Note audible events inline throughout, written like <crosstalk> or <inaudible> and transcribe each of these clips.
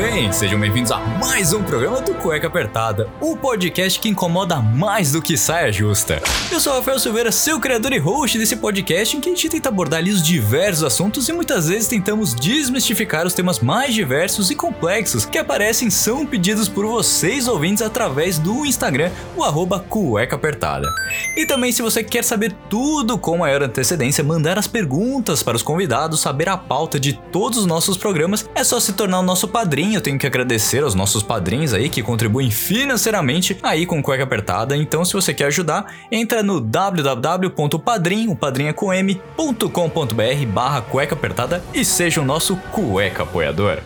Bem, sejam bem-vindos a mais um programa do Cueca Apertada, o podcast que incomoda mais do que saia justa. Eu sou o Rafael Silveira, seu criador e host desse podcast em que a gente tenta abordar ali os diversos assuntos e muitas vezes tentamos desmistificar os temas mais diversos e complexos que aparecem são pedidos por vocês ouvintes através do Instagram, o arroba Cueca Apertada. E também se você quer saber tudo com maior antecedência, mandar as perguntas para os convidados, saber a pauta de todos os nossos programas, é só se tornar o nosso padrinho. Eu tenho que agradecer aos nossos padrinhos aí que contribuem financeiramente aí com Cueca Apertada. Então, se você quer ajudar, entra no www.padrim, o padrinha com m.com.br barra cueca apertada e seja o nosso cueca apoiador.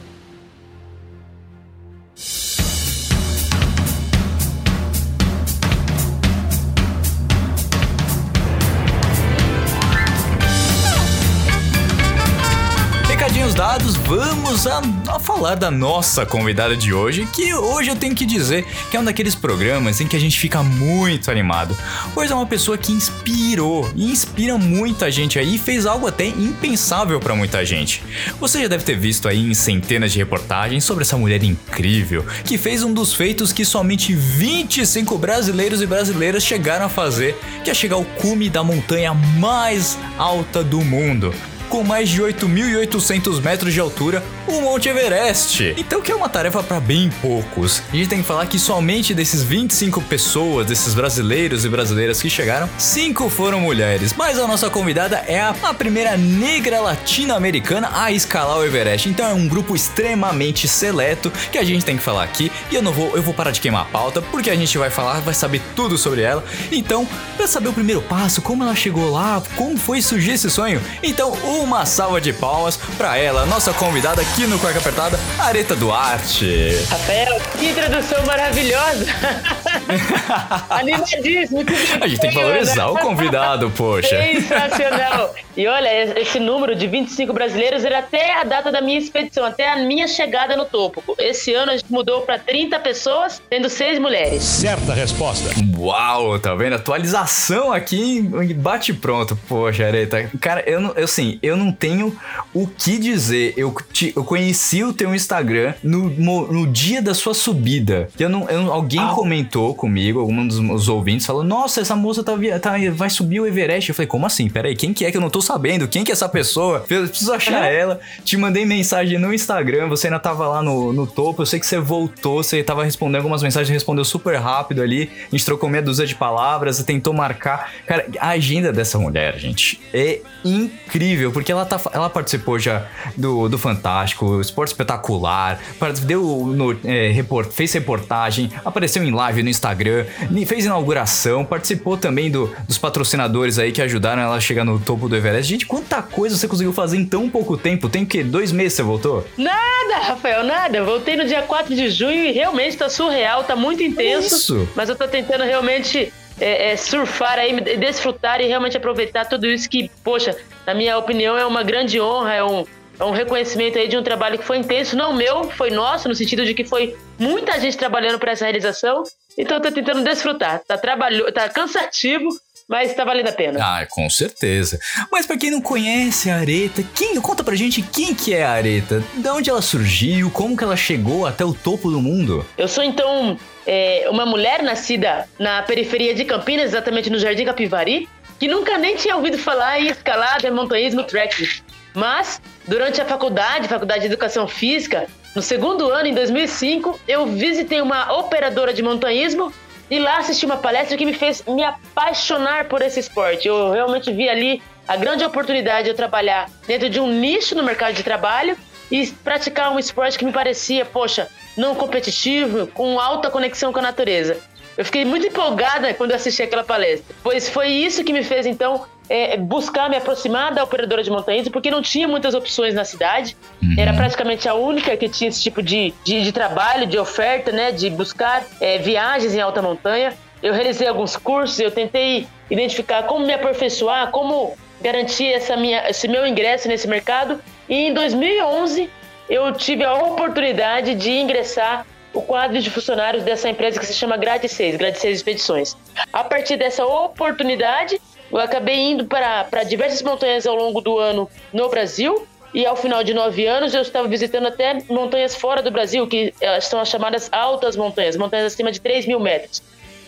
Dados, vamos a, a, falar da nossa convidada de hoje, que hoje eu tenho que dizer que é um daqueles programas em que a gente fica muito animado, pois é uma pessoa que inspirou e inspira muita gente aí e fez algo até impensável para muita gente. Você já deve ter visto aí em centenas de reportagens sobre essa mulher incrível que fez um dos feitos que somente 25 brasileiros e brasileiras chegaram a fazer, que é chegar ao cume da montanha mais alta do mundo com mais de 8.800 metros de altura, o Monte Everest. Então que é uma tarefa para bem poucos. A gente tem que falar que somente desses 25 pessoas, desses brasileiros e brasileiras que chegaram, cinco foram mulheres. Mas a nossa convidada é a, a primeira negra latino-americana a escalar o Everest. Então é um grupo extremamente seleto que a gente tem que falar aqui. E eu não vou, eu vou parar de queimar a pauta porque a gente vai falar, vai saber tudo sobre ela. Então, para saber o primeiro passo, como ela chegou lá, como foi surgir esse sonho, então o uma salva de palmas para ela, nossa convidada aqui no Cueca Apertada, Areta Duarte. Rafael, que introdução maravilhosa! <laughs> <laughs> Animadíssimo! A gente tem que valorizar o convidado, poxa. Sensacional! <laughs> E olha, esse número de 25 brasileiros era até a data da minha expedição, até a minha chegada no topo. Esse ano a gente mudou para 30 pessoas, tendo seis mulheres. Certa resposta. Uau, tá vendo? Atualização aqui bate pronto. Poxa, Areta. Cara, eu não, eu sim, eu não tenho o que dizer. Eu, te, eu conheci o teu Instagram no, no dia da sua subida. Eu não, eu, alguém ah. comentou comigo, algum dos, dos ouvintes, falou: Nossa, essa moça tá, tá, vai subir o Everest. Eu falei: Como assim? Peraí, quem que é que eu não tô sabendo? Quem que é essa pessoa? Eu preciso achar é. ela. Te mandei mensagem no Instagram, você ainda tava lá no, no topo. Eu sei que você voltou, você tava respondendo algumas mensagens, respondeu super rápido ali. A gente trocou meia dúzia de palavras, tentou marcar. Cara, a agenda dessa mulher, gente, é incrível, porque ela, tá, ela participou já do, do Fantástico, Esporte Espetacular, deu no, é, report, fez reportagem, apareceu em live no Instagram, fez inauguração, participou também do, dos patrocinadores aí que ajudaram ela a chegar no topo do Everest. Gente, quanta coisa você conseguiu fazer em tão pouco tempo? Tem que dois meses você voltou? Nada, Rafael, nada. Voltei no dia 4 de junho e realmente tá surreal, tá muito intenso. Isso. Mas eu tô tentando realmente é, é, surfar aí, desfrutar e realmente aproveitar tudo isso que, poxa, na minha opinião é uma grande honra, é um, é um reconhecimento aí de um trabalho que foi intenso, não meu, foi nosso, no sentido de que foi muita gente trabalhando para essa realização. Então tô tentando desfrutar. Tá trabalho, tá cansativo, mas tá valendo a pena. Ah, com certeza. Mas para quem não conhece a Areta, quem, conta pra gente quem que é a Areta, de onde ela surgiu, como que ela chegou até o topo do mundo. Eu sou então é, uma mulher nascida na periferia de Campinas, exatamente no Jardim Capivari, que nunca nem tinha ouvido falar em escalada, montanhismo, trekking. Mas, durante a faculdade, Faculdade de Educação Física, no segundo ano, em 2005, eu visitei uma operadora de montanhismo e lá assisti uma palestra que me fez me apaixonar por esse esporte. Eu realmente vi ali a grande oportunidade de eu trabalhar dentro de um nicho no mercado de trabalho e praticar um esporte que me parecia, poxa, não competitivo, com alta conexão com a natureza. Eu fiquei muito empolgada quando assisti aquela palestra, pois foi isso que me fez então é, buscar me aproximar da operadora de montanhismo, porque não tinha muitas opções na cidade. Uhum. Era praticamente a única que tinha esse tipo de, de, de trabalho, de oferta, né, de buscar é, viagens em alta montanha. Eu realizei alguns cursos, eu tentei identificar como me aperfeiçoar, como garantir essa minha, esse meu ingresso nesse mercado. E em 2011 eu tive a oportunidade de ingressar o quadro de funcionários dessa empresa que se chama Grade 6, Grade 6 Expedições. A partir dessa oportunidade, eu acabei indo para, para diversas montanhas ao longo do ano no Brasil. E ao final de nove anos, eu estava visitando até montanhas fora do Brasil, que eh, são as chamadas altas montanhas, montanhas acima de 3 mil metros.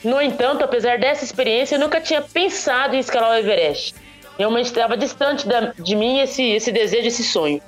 No entanto, apesar dessa experiência, eu nunca tinha pensado em escalar o Everest. Realmente estava distante da, de mim esse, esse desejo, esse sonho.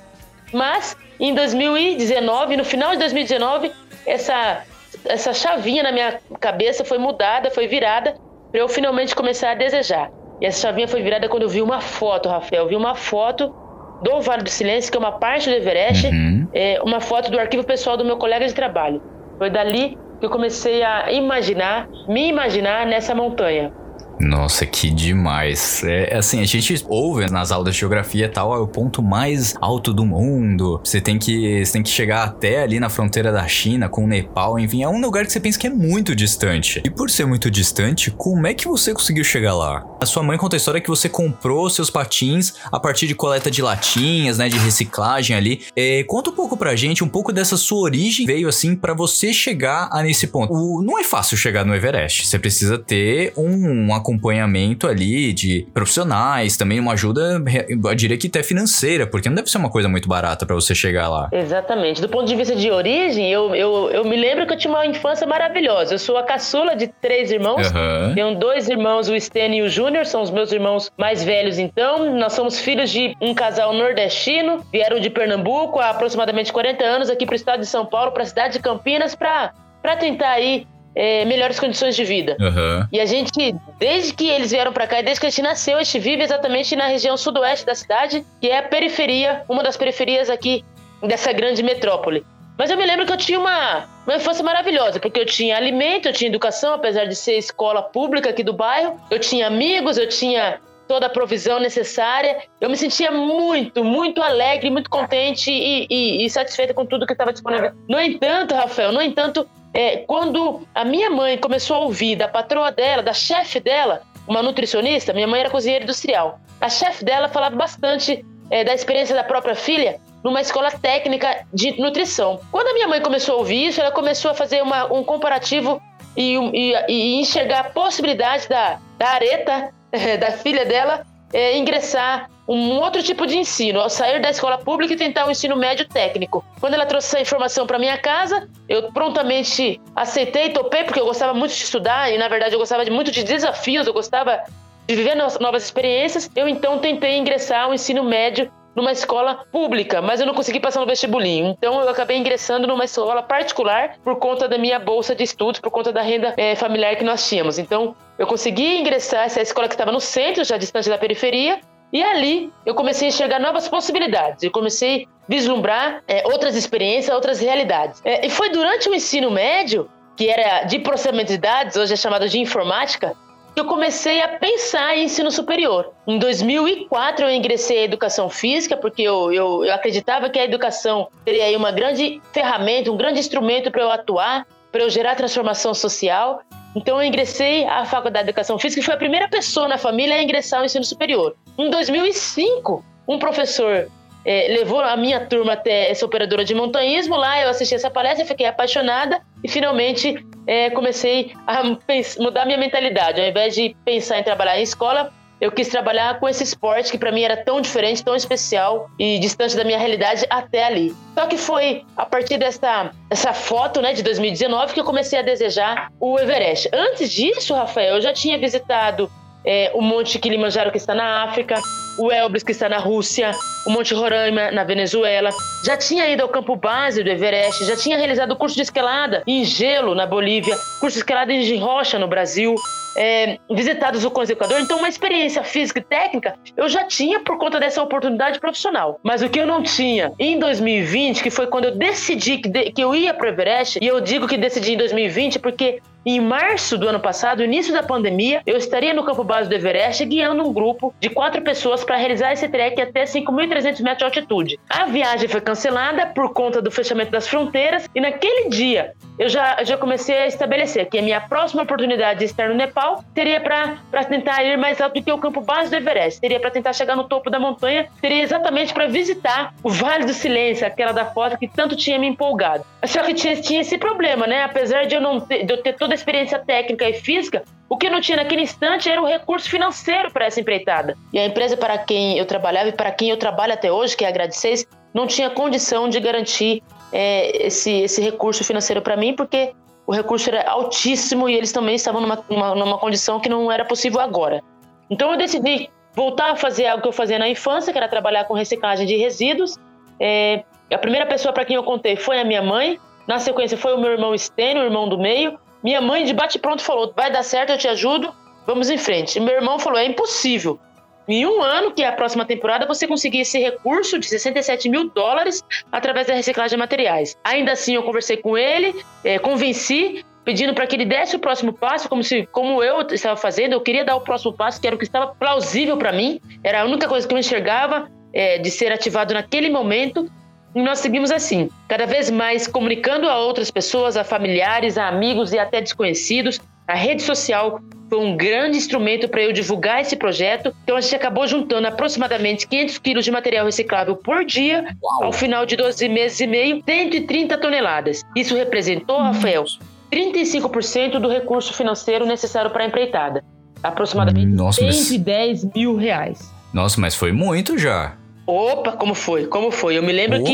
Mas, em 2019, no final de 2019, essa, essa chavinha na minha cabeça foi mudada, foi virada, para eu finalmente começar a desejar. E essa chavinha foi virada quando eu vi uma foto, Rafael. Eu vi uma foto do Vale do Silêncio, que é uma parte do Everest, uhum. é, uma foto do arquivo pessoal do meu colega de trabalho. Foi dali que eu comecei a imaginar, me imaginar nessa montanha. Nossa, que demais. É assim, a gente ouve nas aulas de geografia tal, é o ponto mais alto do mundo. Você tem que, você tem que chegar até ali na fronteira da China com o Nepal, enfim, é um lugar que você pensa que é muito distante. E por ser muito distante, como é que você conseguiu chegar lá? A sua mãe conta a história que você comprou seus patins a partir de coleta de latinhas, né, de reciclagem ali. É, conta um pouco pra gente, um pouco dessa sua origem veio assim para você chegar a nesse ponto. O, não é fácil chegar no Everest. Você precisa ter um, um acompanhamento ali de profissionais, também uma ajuda, eu diria que até financeira, porque não deve ser uma coisa muito barata para você chegar lá. Exatamente. Do ponto de vista de origem, eu, eu, eu me lembro que eu tinha uma infância maravilhosa. Eu sou a caçula de três irmãos. Uhum. Tenho dois irmãos, o Stênio e o Júnior, são os meus irmãos mais velhos, então. Nós somos filhos de um casal nordestino, vieram de Pernambuco há aproximadamente 40 anos aqui para o estado de São Paulo, para a cidade de Campinas, para tentar aí é, melhores condições de vida. Uhum. E a gente, desde que eles vieram para cá, desde que a gente nasceu, a gente vive exatamente na região sudoeste da cidade, que é a periferia, uma das periferias aqui dessa grande metrópole. Mas eu me lembro que eu tinha uma, uma infância maravilhosa, porque eu tinha alimento, eu tinha educação, apesar de ser escola pública aqui do bairro, eu tinha amigos, eu tinha toda a provisão necessária. Eu me sentia muito, muito alegre, muito contente e, e, e satisfeita com tudo que estava disponível. No entanto, Rafael, no entanto, é, quando a minha mãe começou a ouvir da patroa dela, da chefe dela, uma nutricionista, minha mãe era cozinheira industrial. A chefe dela falava bastante é, da experiência da própria filha numa escola técnica de nutrição. Quando a minha mãe começou a ouvir isso, ela começou a fazer uma, um comparativo e, e, e, enxergar a possibilidade da, da areta, <laughs> da filha dela, é, ingressar um outro tipo de ensino, ao sair da escola pública e tentar um ensino médio técnico. Quando ela trouxe essa informação para minha casa, eu prontamente aceitei, topei, porque eu gostava muito de estudar e, na verdade, eu gostava muito de desafios, eu gostava de viver novas experiências. Eu, então, tentei ingressar ao ensino médio numa escola pública, mas eu não consegui passar no vestibulinho. Então eu acabei ingressando numa escola particular por conta da minha bolsa de estudos, por conta da renda é, familiar que nós tínhamos. Então eu consegui ingressar essa escola que estava no centro, já distante da periferia, e ali eu comecei a enxergar novas possibilidades. Eu comecei a vislumbrar é, outras experiências, outras realidades. É, e foi durante o ensino médio, que era de processamento de dados, hoje é chamado de informática, que eu comecei a pensar em ensino superior. Em 2004 eu ingressei em educação física, porque eu, eu, eu acreditava que a educação teria aí uma grande ferramenta, um grande instrumento para eu atuar, para eu gerar transformação social. Então eu ingressei à Faculdade de Educação Física e fui a primeira pessoa na família a ingressar ao ensino superior. Em 2005, um professor é, levou a minha turma até essa operadora de montanhismo. Lá eu assisti essa palestra, fiquei apaixonada e finalmente é, comecei a mudar minha mentalidade. Ao invés de pensar em trabalhar em escola, eu quis trabalhar com esse esporte que para mim era tão diferente, tão especial e distante da minha realidade até ali. Só que foi a partir dessa essa foto, né, de 2019 que eu comecei a desejar o Everest. Antes disso, Rafael, eu já tinha visitado é, o Monte Kilimanjaro que está na África, o Elbrus que está na Rússia, o Monte Roraima na Venezuela. Já tinha ido ao campo base do Everest, já tinha realizado curso de escalada em gelo na Bolívia, curso de escalada em rocha no Brasil é, visitado os vulcões do Equador, então uma experiência física e técnica eu já tinha por conta dessa oportunidade profissional. Mas o que eu não tinha em 2020, que foi quando eu decidi que, de, que eu ia para o Everest, e eu digo que decidi em 2020 porque em março do ano passado, início da pandemia, eu estaria no campo base do Everest guiando um grupo de quatro pessoas para realizar esse trek até 5.300 metros de altitude. A viagem foi cancelada por conta do fechamento das fronteiras e naquele dia eu já, já comecei a estabelecer que a minha próxima oportunidade de estar no Nepal seria para tentar ir mais alto do que o campo base do Everest, seria para tentar chegar no topo da montanha, seria exatamente para visitar o Vale do Silêncio, aquela da foto que tanto tinha me empolgado. Só que tinha, tinha esse problema, né? Apesar de eu não ter, de eu ter toda a experiência técnica e física, o que não tinha naquele instante era o recurso financeiro para essa empreitada. E a empresa para quem eu trabalhava e para quem eu trabalho até hoje, que é a Grade 6, não tinha condição de garantir é, esse, esse recurso financeiro para mim, porque o recurso era altíssimo e eles também estavam numa, numa, numa, condição que não era possível agora. Então eu decidi voltar a fazer algo que eu fazia na infância, que era trabalhar com reciclagem de resíduos. É, a primeira pessoa para quem eu contei foi a minha mãe. Na sequência foi o meu irmão Stênio, o irmão do meio. Minha mãe de bate-pronto falou: vai dar certo, eu te ajudo, vamos em frente. E meu irmão falou: é impossível em um ano, que é a próxima temporada, você conseguir esse recurso de 67 mil dólares através da reciclagem de materiais. Ainda assim, eu conversei com ele, é, convenci, pedindo para que ele desse o próximo passo, como se, como eu estava fazendo, eu queria dar o próximo passo, que era o que estava plausível para mim, era a única coisa que eu enxergava é, de ser ativado naquele momento. E nós seguimos assim, cada vez mais comunicando a outras pessoas, a familiares, a amigos e até desconhecidos. A rede social foi um grande instrumento para eu divulgar esse projeto. Então a gente acabou juntando aproximadamente 500 quilos de material reciclável por dia. Uau. Ao final de 12 meses e meio, 130 toneladas. Isso representou, Rafael, 35% do recurso financeiro necessário para a empreitada. Aproximadamente Nossa, 110 mas... mil reais. Nossa, mas foi muito já. Opa, como foi? Como foi? Eu me lembro Opa.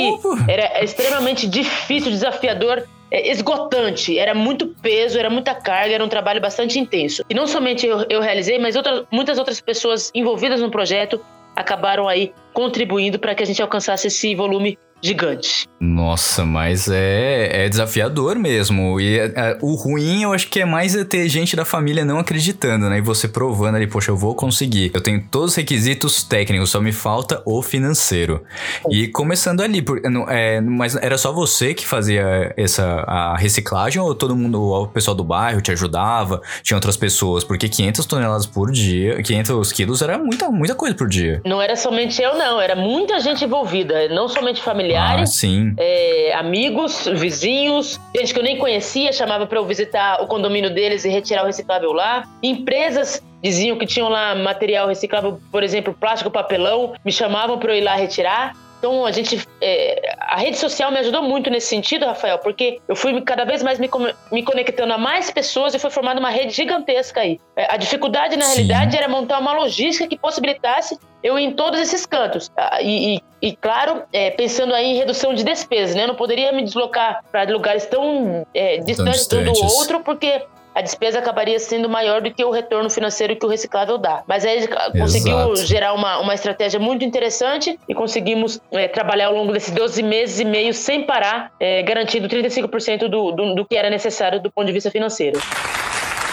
que era extremamente difícil, desafiador é, esgotante, era muito peso, era muita carga, era um trabalho bastante intenso. E não somente eu, eu realizei, mas outra, muitas outras pessoas envolvidas no projeto acabaram aí contribuindo para que a gente alcançasse esse volume gigante. Nossa, mas é, é desafiador mesmo. E é, é, o ruim eu acho que é mais é ter gente da família não acreditando, né? E você provando ali, poxa, eu vou conseguir. Eu tenho todos os requisitos técnicos, só me falta o financeiro. E começando ali, por, é, mas era só você que fazia essa a reciclagem ou todo mundo, o pessoal do bairro te ajudava? Tinha outras pessoas? Porque 500 toneladas por dia, 500 quilos era muita, muita coisa por dia. Não era somente eu, não. Era muita gente envolvida. Não somente familiares. Ah, sim é, amigos, vizinhos, gente que eu nem conhecia, chamava para eu visitar o condomínio deles e retirar o reciclável lá. Empresas diziam que tinham lá material reciclável, por exemplo, plástico, papelão, me chamavam para eu ir lá retirar. Então a gente, é, a rede social me ajudou muito nesse sentido, Rafael, porque eu fui cada vez mais me, me conectando a mais pessoas e foi formada uma rede gigantesca aí. É, a dificuldade na Sim. realidade era montar uma logística que possibilitasse eu ir em todos esses cantos. Ah, e, e, e claro, é, pensando aí em redução de despesas, né? Eu não poderia me deslocar para lugares tão é, distantes um do outro, porque a despesa acabaria sendo maior do que o retorno financeiro que o reciclável dá. Mas aí conseguiu Exato. gerar uma, uma estratégia muito interessante e conseguimos é, trabalhar ao longo desses 12 meses e meio sem parar, é, garantindo 35% do, do, do que era necessário do ponto de vista financeiro.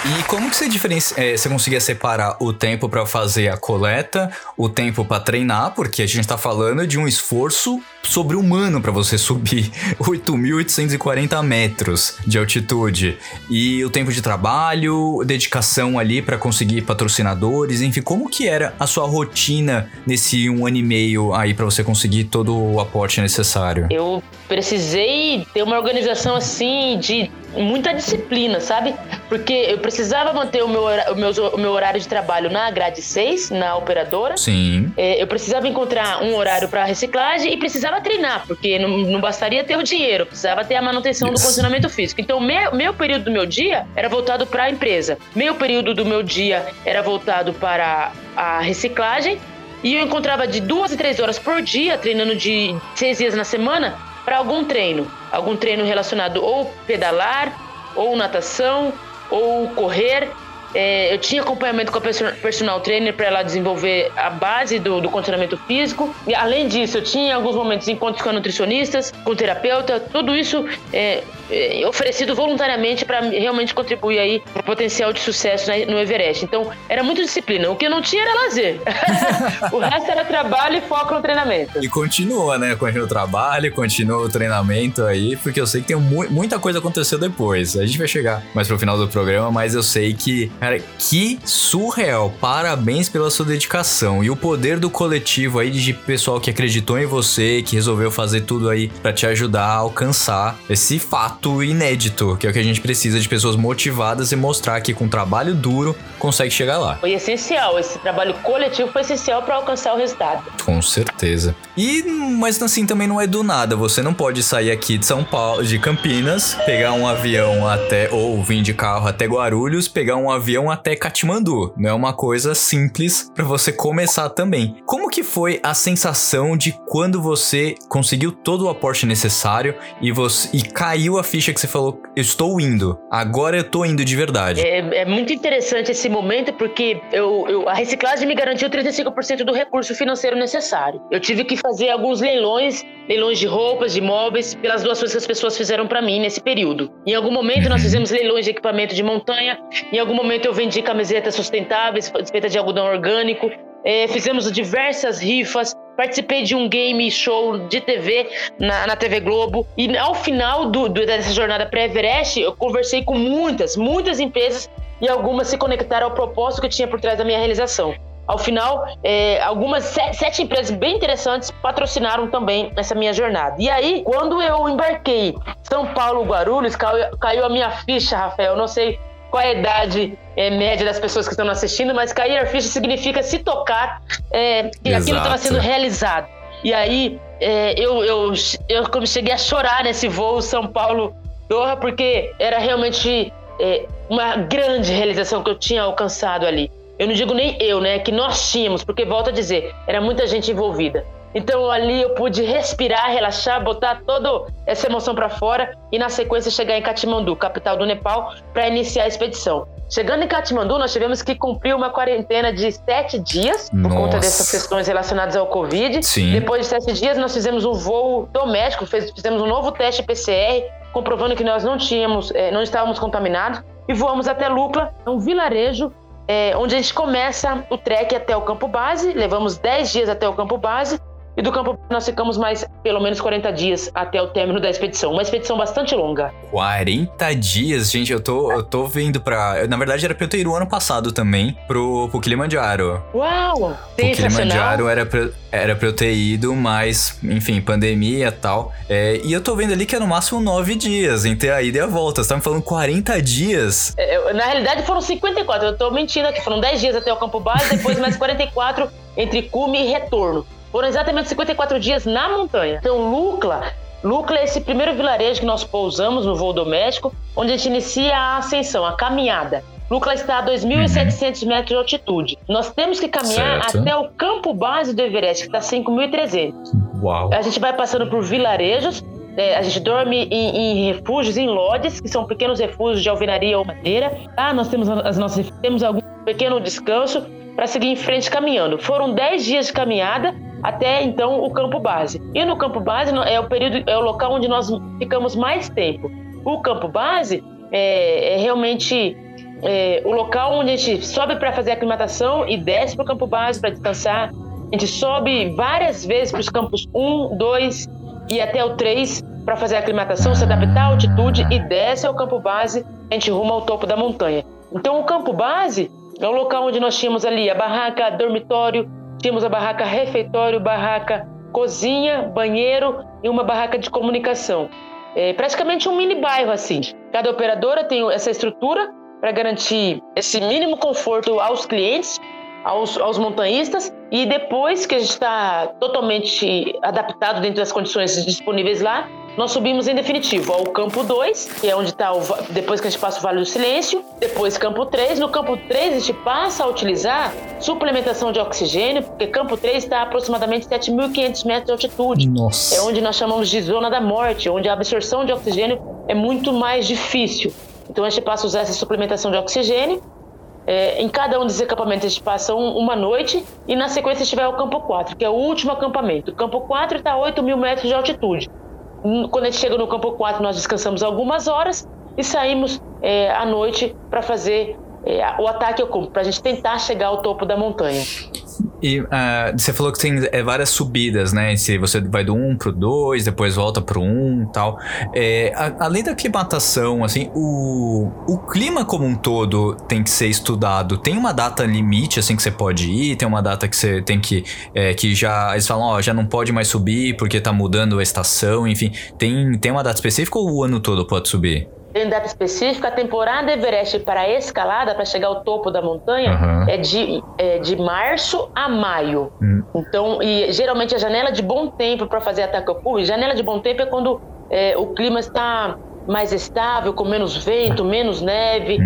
E como que você diferencia, é, você conseguia separar o tempo para fazer a coleta, o tempo para treinar, porque a gente tá falando de um esforço sobre-humano para você subir <laughs> 8.840 metros de altitude e o tempo de trabalho, dedicação ali para conseguir patrocinadores, enfim, como que era a sua rotina nesse um ano e meio aí para você conseguir todo o aporte necessário? Eu precisei ter uma organização assim de muita disciplina, sabe? Porque eu precisava manter o meu, o meu, o meu horário de trabalho na grade 6, na operadora. Sim. É, eu precisava encontrar um horário para reciclagem e precisava treinar, porque não, não bastaria ter o dinheiro, precisava ter a manutenção Isso. do condicionamento físico. Então, meu, meu período do meu dia era voltado para a empresa. Meu período do meu dia era voltado para a reciclagem e eu encontrava de duas e três horas por dia, treinando de seis dias na semana, para algum treino. Algum treino relacionado ou pedalar, ou natação, ou correr. É, eu tinha acompanhamento com a perso- personal trainer para ela desenvolver a base do, do condicionamento físico. E além disso, eu tinha alguns momentos encontros com nutricionistas, com terapeuta, tudo isso é, é, oferecido voluntariamente para realmente contribuir aí para o potencial de sucesso na- no Everest. Então, era muito disciplina. O que eu não tinha era lazer. <laughs> o resto era trabalho e foco no treinamento. E continua, né? Continua o trabalho, continua o treinamento aí, porque eu sei que tem mu- muita coisa aconteceu depois. A gente vai chegar mais pro final do programa, mas eu sei que, cara, que surreal. Parabéns pela sua dedicação e o poder do coletivo aí de pessoal que acreditou em você, que resolveu fazer tudo aí pra te ajudar a alcançar esse fato inédito, que é o que a gente precisa de pessoas motivadas e mostrar que com trabalho duro consegue chegar lá. Foi essencial. Esse trabalho coletivo foi essencial para alcançar o resultado. Com certeza. E, mas assim, também não é do nada. Você não pode sair aqui de São Paulo, de Campinas, pegar um avião até, ou vir de carro até Guarulhos, pegar um avião até Katmandu. Não é uma coisa simples pra você começar também. Como que foi a sensação de quando você conseguiu todo o aporte necessário e você e caiu a ficha que você falou, eu estou indo. Agora eu tô indo de verdade. É, é muito interessante esse momento porque eu, eu- a reciclagem me garantiu 35% do recurso financeiro necessário. Eu tive que fazer alguns leilões, leilões de roupas, de móveis, pelas doações que as pessoas fizeram para mim nesse período. Em algum momento nós <laughs> fizemos leilões de equipamento de montanha, em algum momento eu vendi camisetas sustentáveis feitas de algodão orgânico. É, fizemos diversas rifas, participei de um game show de TV na, na TV Globo. E ao final do- do- dessa jornada pré-Everest, eu conversei com muitas, muitas empresas e algumas se conectaram ao propósito que eu tinha por trás da minha realização. Ao final, é, algumas se- sete empresas bem interessantes patrocinaram também essa minha jornada. E aí, quando eu embarquei São Paulo, Guarulhos, caiu, caiu a minha ficha, Rafael. Eu não sei qual é a idade é, média das pessoas que estão assistindo, mas cair a ficha significa se tocar é, que aquilo estava Exato. sendo realizado. E aí, é, eu, eu, eu como cheguei a chorar nesse voo São Paulo-Doha, porque era realmente é, uma grande realização que eu tinha alcançado ali. Eu não digo nem eu, né? Que nós tínhamos, porque volto a dizer, era muita gente envolvida. Então ali eu pude respirar, relaxar, botar toda essa emoção para fora e na sequência chegar em Katmandu, capital do Nepal, para iniciar a expedição. Chegando em Katmandu, nós tivemos que cumprir uma quarentena de sete dias por Nossa. conta dessas questões relacionadas ao Covid. Sim. Depois de sete dias, nós fizemos um voo doméstico, fez- fizemos um novo teste PCR, comprovando que nós não tínhamos, eh, não estávamos contaminados, e voamos até Lukla, um vilarejo eh, onde a gente começa o trek até o campo base. Levamos 10 dias até o campo base. E do campo nós ficamos mais pelo menos 40 dias até o término da expedição. Uma expedição bastante longa. 40 dias, gente, eu tô, eu tô vendo pra. Na verdade, era pra eu ter ido o ano passado também pro, pro Kilimanjaro. Uau! O! Kilimanjaro era pra, era pra eu ter ido, mas, enfim, pandemia e tal. É, e eu tô vendo ali que é no máximo 9 dias entre a ida e a volta. Você tá me falando 40 dias? É, Na realidade foram 54, eu tô mentindo aqui. Foram 10 dias até o campo base, depois mais 44 entre cume e retorno. Foram exatamente 54 dias na montanha. Então, Lucla, Lucla é esse primeiro vilarejo que nós pousamos no voo doméstico, onde a gente inicia a ascensão, a caminhada. Lucla está a 2.700 metros de altitude. Nós temos que caminhar Certo. até o campo base do Everest, que está a 5.300. Uau. A gente vai passando por vilarejos, é, a gente dorme em, em refúgios, em lodges, que são pequenos refúgios de alvenaria ou madeira. Ah, nós temos as nossas temos algum pequeno descanso para seguir em frente caminhando. Foram 10 dias de caminhada até então o campo base. E no campo base é o período, é o local onde nós ficamos mais tempo. O campo base é, é realmente é, o local onde a gente sobe para fazer a aclimatação e desce para o campo base para descansar. A gente sobe várias vezes para os campos 1, 2 e até o 3 para fazer a aclimatação, se adaptar à altitude e desce ao campo base, a gente ruma ao topo da montanha. Então o campo base é o local onde nós tínhamos ali a barraca dormitório, tínhamos a barraca refeitório, barraca cozinha, banheiro e uma barraca de comunicação. É praticamente um mini bairro assim. Cada operadora tem essa estrutura para garantir esse mínimo conforto aos clientes, aos, aos montanhistas, e depois que a gente está totalmente adaptado dentro das condições disponíveis lá, nós subimos em definitivo ao campo 2, que é onde está depois que a gente passa o Vale do Silêncio, depois campo 3. No campo 3 a gente passa a utilizar suplementação de oxigênio, porque campo 3 está a aproximadamente 7.500 metros de altitude. Nossa. É onde nós chamamos de zona da morte, onde a absorção de oxigênio é muito mais difícil. Então a gente passa a usar essa suplementação de oxigênio É, em cada um desses acampamentos a gente passa um, uma noite e na sequência a gente vai ao campo 4, que é o último acampamento. O campo 4 está a 8 mil metros de altitude. Quando a gente chega no campo 4, nós descansamos algumas horas e saímos é, à noite para fazer é, o ataque ao campo, para a gente tentar chegar ao topo da montanha. E ah, você falou que tem é, várias subidas, né? Se você vai do 1 pro 2, depois volta pro 1 e tal. É, a- além da aclimatação, assim, o, o clima como um todo tem que ser estudado. Tem uma data limite, assim, que você pode ir? Tem uma data que você tem que. é, que já. Eles falam, ó, já não pode mais subir porque tá mudando a estação, enfim. Tem, tem uma data específica ou o ano todo pode subir? Tem data específica, a temporada Everest para escalada, para chegar ao topo da montanha, Aham. é, de, é de março a maio. Hum. Então, e geralmente a janela de bom tempo para fazer ataque ao cume, janela de bom tempo é quando é, o clima está mais estável, com menos vento, menos neve,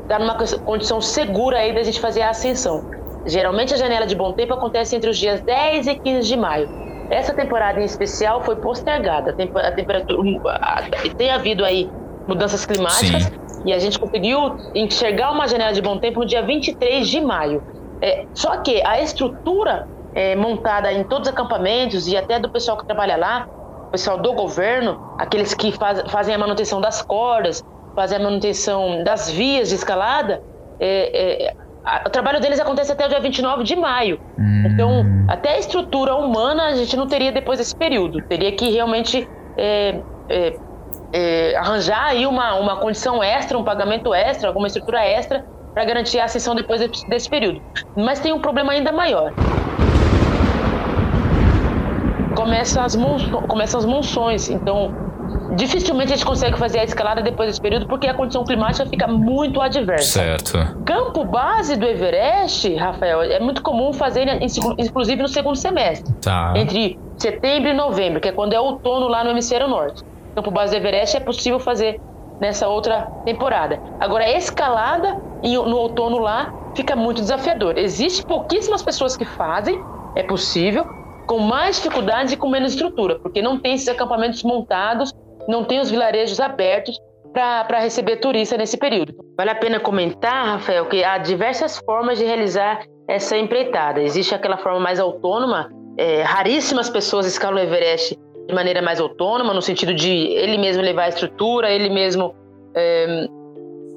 está numa co- condição segura aí da gente fazer a ascensão. Geralmente a janela de bom tempo acontece entre os dias 10 e 15 de maio. Essa temporada em especial foi postergada. A temperatura a- tem havido aí mudanças climáticas Sim. e a gente conseguiu enxergar uma janela de bom tempo no dia 23 de maio. É, só que a estrutura é, montada em todos os acampamentos e até do pessoal que trabalha lá, o pessoal do governo, aqueles que faz, fazem a manutenção das cordas, fazem a manutenção das vias de escalada, é, é, o trabalho deles acontece até o dia 29 de maio. Então, até a estrutura humana a gente não teria depois desse período. Teria que realmente é, é, é, arranjar aí uma, uma condição extra, um pagamento extra, alguma estrutura extra para garantir a ascensão depois desse, período. Mas tem um problema ainda maior. Começam as, começam as monções, então dificilmente a gente consegue fazer a escalada depois desse período porque a condição climática fica muito adversa. Certo. Campo base do Everest, Rafael, é muito comum fazer, em inclusive no segundo semestre, Tá. entre setembro e novembro, que é quando é outono lá no hemisfério norte. Campo base do Everest é possível fazer nessa outra temporada. Agora, a escalada no outono lá fica muito desafiador. Existem pouquíssimas pessoas que fazem, é possível, com mais dificuldade e com menos estrutura, porque não tem esses acampamentos montados, não tem os vilarejos abertos para receber turista nesse período. Vale a pena comentar, Rafael, que há diversas formas de realizar essa empreitada. Existe aquela forma mais autônoma, é, raríssimas pessoas escalam o Everest de maneira mais autônoma, no sentido de ele mesmo levar a estrutura, ele mesmo é,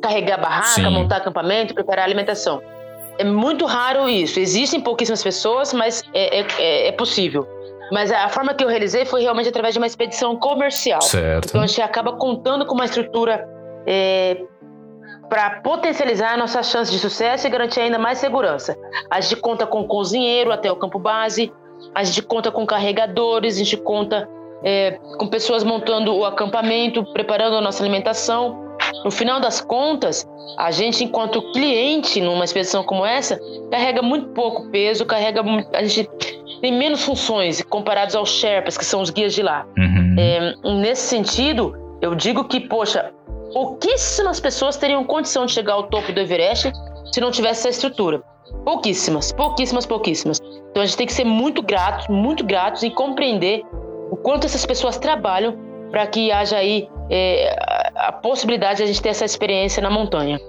carregar a barraca, Sim. montar acampamento, preparar a alimentação. É muito raro isso. Existem pouquíssimas pessoas, mas é, é- é- é possível. Mas a forma que eu realizei foi realmente através de uma expedição comercial. Certo. Então a gente acaba contando com uma estrutura para potencializar nossas chances de sucesso e garantir ainda mais segurança. A gente conta com cozinheiro até o campo base, a gente conta com carregadores, a gente conta é, com pessoas montando o acampamento, preparando a nossa alimentação. No final das contas, a gente, enquanto cliente numa expedição como essa, carrega muito pouco peso, carrega muito, a gente tem menos funções comparados aos Sherpas, que são os guias de lá. Uhum. É, nesse sentido, eu digo que, poxa, pouquíssimas pessoas teriam condição de chegar ao topo do Everest se não tivesse essa estrutura. Pouquíssimas, pouquíssimas, pouquíssimas. Então a gente tem que ser muito gratos, muito gratos e compreender o quanto essas pessoas trabalham para que haja aí é, a, possibilidade de a gente ter essa experiência na montanha.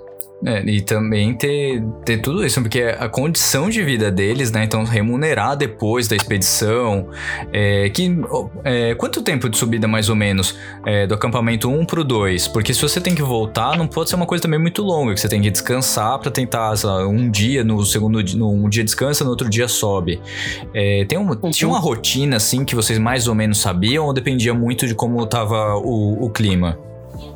É, e também ter, ter tudo isso, porque a condição de vida deles, né? Então, remunerar depois da expedição. É, que, é, quanto tempo de subida, mais ou menos, é, do acampamento 1 pro 2? Porque se você tem que voltar, não pode ser uma coisa também muito longa, que você tem que descansar pra tentar, sei lá, um dia, no segundo dia, no, um dia descansa, no outro dia sobe. É, tem uma, Tinha uma rotina, assim, que vocês mais ou menos sabiam, ou dependia muito de como tava o, o clima?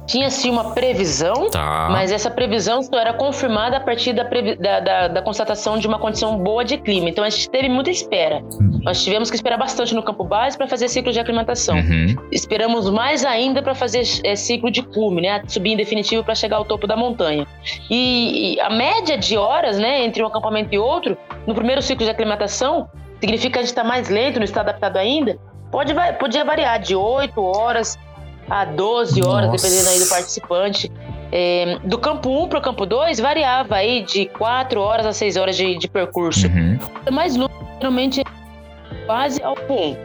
Tinha sim uma previsão, Tá. mas essa previsão só era confirmada a partir da, da, da- da constatação de uma condição boa de clima. Então a gente teve muita espera. Nós tivemos que esperar bastante no campo base para fazer ciclo de aclimatação. Uhum. Esperamos mais ainda para fazer é, ciclo de cume, né? Subir em definitivo para chegar ao topo da montanha. E, e a média de horas, né, entre um acampamento e outro, no primeiro ciclo de aclimatação, significa que a gente está mais lento, não está adaptado ainda. Pode, podia variar de 8 horas a 12 horas, Nossa. dependendo aí do participante. É, do campo 1 para o campo 2, variava aí de 4 horas a 6 horas de, de percurso Uhum. mais longe, geralmente base ao 1.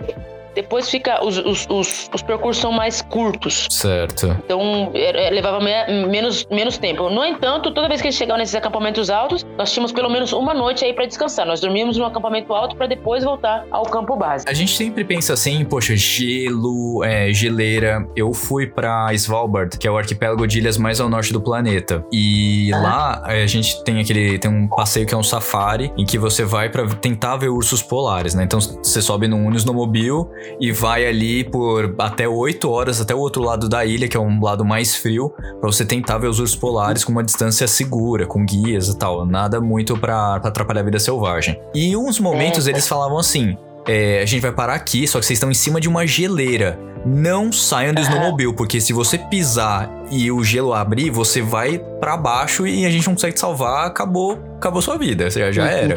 Depois fica os, os, os, os percursos são mais curtos. Certo. Então é, levava me- menos, menos tempo. No entanto, toda vez que a gente chegava nesses acampamentos altos, nós tínhamos pelo menos uma noite aí para descansar. Nós dormíamos no acampamento alto para depois voltar ao campo base. A gente sempre pensa assim, poxa, gelo, é, geleira. Eu fui pra Svalbard, que é o arquipélago de ilhas mais ao norte do planeta. E lá é, a gente tem aquele. Tem um passeio que é um safari, em que você vai pra tentar ver ursos polares, né? Então você sobe num snowmobile e vai ali por até 8 horas até o outro lado da ilha, que é um lado mais frio, pra você tentar ver os ursos polares com uma distância segura, com guias e tal. Nada muito pra, pra atrapalhar a vida selvagem. E uns momentos eles falavam assim: é, a gente vai parar aqui, só que vocês estão em cima de uma geleira. Não saiam do snowmobile, porque se você pisar e o gelo abrir, você vai pra baixo e a gente não consegue te salvar, acabou, acabou sua vida, já, já era.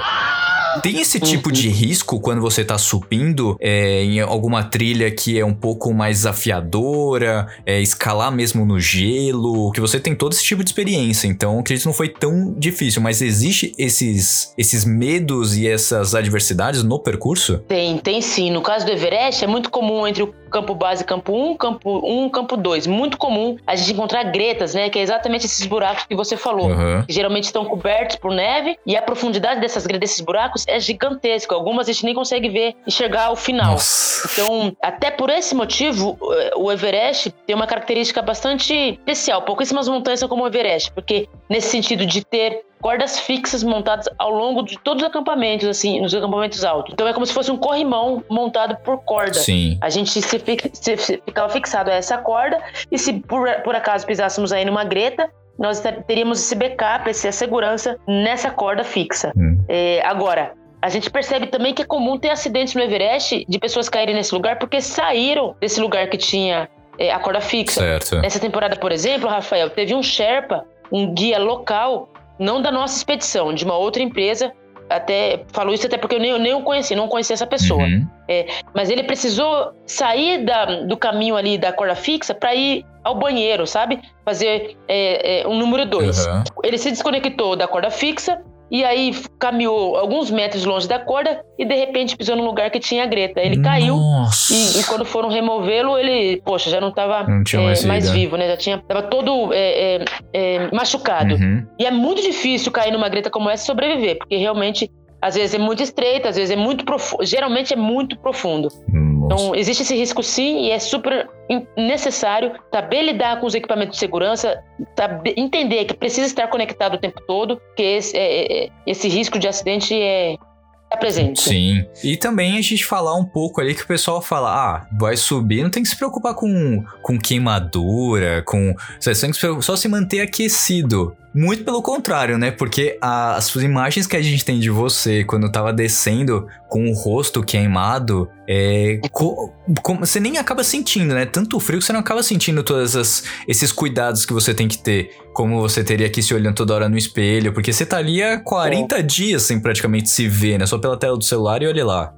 Tem esse tipo de risco quando você tá subindo é, em alguma trilha que é um pouco mais desafiadora, é, escalar mesmo no gelo, que você tem todo esse tipo de experiência, então acredito que não foi tão difícil, mas existe esses, esses medos e essas adversidades no percurso? Tem, tem sim. No caso do Everest, é muito comum entre o campo base campo 1, campo 1, campo 2. Muito comum a gente encontrar gretas, né? Que é exatamente esses buracos que você falou. Aham. que geralmente estão cobertos por neve e a profundidade dessas desses buracos é gigantesca. Algumas a gente nem consegue ver, enxergar o final. Nossa. Então, até por esse motivo, eh, o Everest tem uma característica bastante especial. Pouquíssimas montanhas são como o Everest, porque nesse sentido de ter cordas fixas montadas ao longo de todos os acampamentos, assim, nos acampamentos altos. Então é como se fosse um corrimão montado por corda. Sim. A gente se, se- ficava fixado a essa corda e se por, por acaso pisássemos aí numa greta, nós ter- teríamos esse backup, essa segurança nessa corda fixa. Hum. É, agora, a gente percebe também que é comum ter acidentes no Everest de pessoas caírem nesse lugar porque saíram desse lugar que tinha é, a corda fixa. Certo. Nessa temporada, por exemplo, Rafael, teve um Sherpa, um guia local, não da nossa expedição, de uma outra empresa. Até falou isso até porque eu nem, eu nem o conheci, não conheci essa pessoa. Uhum. Mas ele precisou sair da- do caminho ali da corda fixa para ir ao banheiro, sabe? Fazer é, é, um número dois. Aham. Ele se desconectou da corda fixa e aí caminhou alguns metros longe da corda e de repente pisou num lugar que tinha greta. Ele caiu Nossa. e, e quando foram removê-lo, ele, poxa, já não estava tinha mais vivo, né? Já tinha, tava todo é, é, é, machucado. Uhum. E é muito difícil cair numa greta como essa e sobreviver, porque realmente às vezes é muito estreita, às vezes é muito profundo, geralmente é muito profundo. Nossa. Então, existe esse risco sim e é super necessário saber lidar com os equipamentos de segurança, saber- entender que precisa estar conectado o tempo todo, que esse, é- é- esse risco de acidente é tá presente. Sim. E também a gente falar um pouco ali que o pessoal fala: ah, vai subir, não tem que se preocupar com, com queimadura, com. Você tem que se só se manter aquecido. Muito pelo contrário, né? Porque a- as imagens que a gente tem de você quando tava descendo com o rosto queimado, é. co- como- você nem acaba sentindo, né? Tanto frio que você não acaba sentindo todos esses cuidados que você tem que ter. Como você teria que ir se olhando toda hora no espelho, porque você tá ali há 40 dias sem praticamente se ver, né? Só pela tela do celular e olha lá.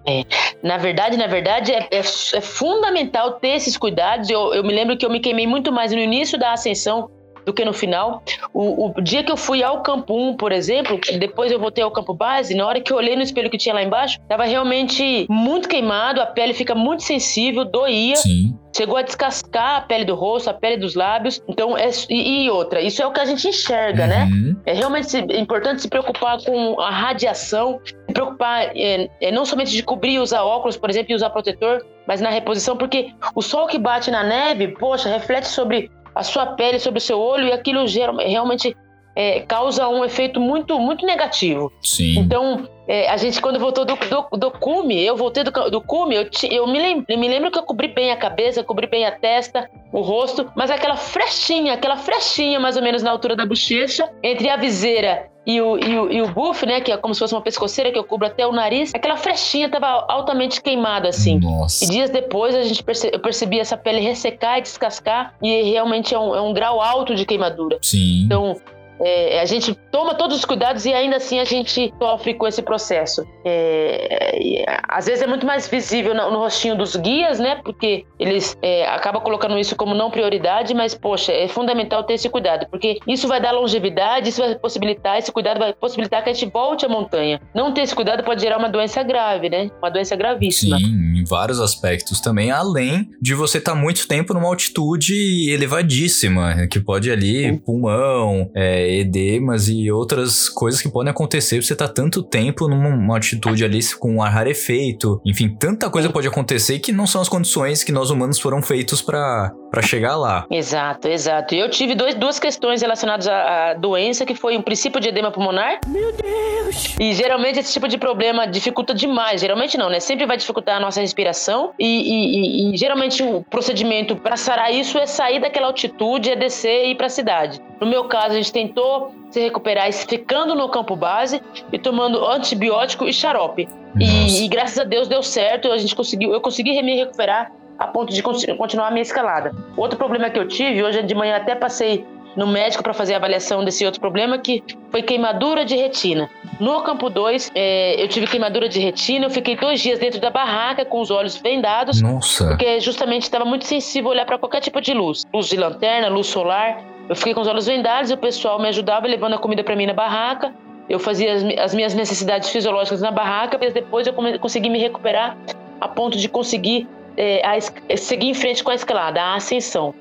Na verdade, na verdade, é, é- é fundamental ter esses cuidados. Eu, eu me lembro que eu me queimei muito mais no início da ascensão do que no final. O, o dia que eu fui ao campo 1, por exemplo, depois eu voltei ao campo base, na hora que eu olhei no espelho que tinha lá embaixo, tava realmente muito queimado, a pele fica muito sensível, doía. Sim. Chegou a descascar a pele do rosto, a pele dos lábios. Então, é, e, e outra, isso é o que a gente enxerga, né? Uhum. É realmente é importante se preocupar com a radiação, se preocupar é, é, não somente de cobrir, usar óculos, por exemplo, e usar protetor, mas na reposição, porque o sol que bate na neve, poxa, reflete sobre a sua pele, sobre o seu olho, e aquilo geral- realmente é, causa um efeito muito, muito negativo. Sim. Então, é, a gente, quando voltou do, do, do cume, eu voltei do, do cume, eu, ti- eu me, lem, me lembro que eu cobri bem a cabeça, cobri bem a testa, o rosto, mas aquela frechinha, aquela frechinha mais ou menos na altura da bochecha, entre a viseira e o, e o, e o buff, né, que é como se fosse uma pescoceira que eu cubro até o nariz, aquela frechinha estava altamente queimada, assim. Nossa. E dias depois a gente perce, eu percebi essa pele ressecar e descascar, e realmente é um, é um grau alto de queimadura. Sim. Então, é, a gente toma todos os cuidados e ainda assim a gente sofre com esse processo. É, às vezes é muito mais visível no, no, rostinho dos guias, né? Porque eles é, acabam colocando isso como não prioridade, mas, poxa, é fundamental ter esse cuidado, porque isso vai dar longevidade, isso vai possibilitar, esse cuidado vai possibilitar que a gente volte à montanha. Não ter esse cuidado pode gerar uma doença grave, né? Uma doença gravíssima. Sim, em vários aspectos também, além de você estar tá muito tempo numa altitude elevadíssima, que pode ali, pulmão, é, edemas e outras coisas que podem acontecer você tá tanto tempo numa altitude ali com um ar rarefeito. Enfim, tanta coisa pode acontecer que não são as condições que nós humanos foram feitos para chegar lá. Exato, exato. E eu tive dois, duas questões relacionadas à, à doença, que foi um princípio de edema pulmonar. Meu Deus! E geralmente esse tipo de problema dificulta demais. Geralmente não, né? Sempre vai dificultar a nossa respiração. E, e, e, e geralmente o procedimento para sarar isso é sair daquela altitude, é descer e ir para a cidade. No meu caso, a gente tentou se recuperar ficando no campo base e tomando antibiótico e xarope. E, e, graças a Deus deu certo, a gente conseguiu, eu consegui me recuperar a ponto de continuar a minha escalada. Outro problema que eu tive, hoje de manhã até passei no médico para fazer a avaliação desse outro problema, que foi queimadura de retina. No campo 2, é, eu tive queimadura de retina, eu fiquei dois dias dentro da barraca com os olhos vendados. Nossa! Porque justamente estava muito sensível a olhar para qualquer tipo de luz. Luz de lanterna, luz solar. Eu fiquei com os olhos vendados e o pessoal me ajudava levando a comida para mim na barraca. Eu fazia as, as, minhas necessidades fisiológicas na barraca, mas depois eu consegui me recuperar a ponto de conseguir é, a, seguir em frente com a escalada, a ascensão.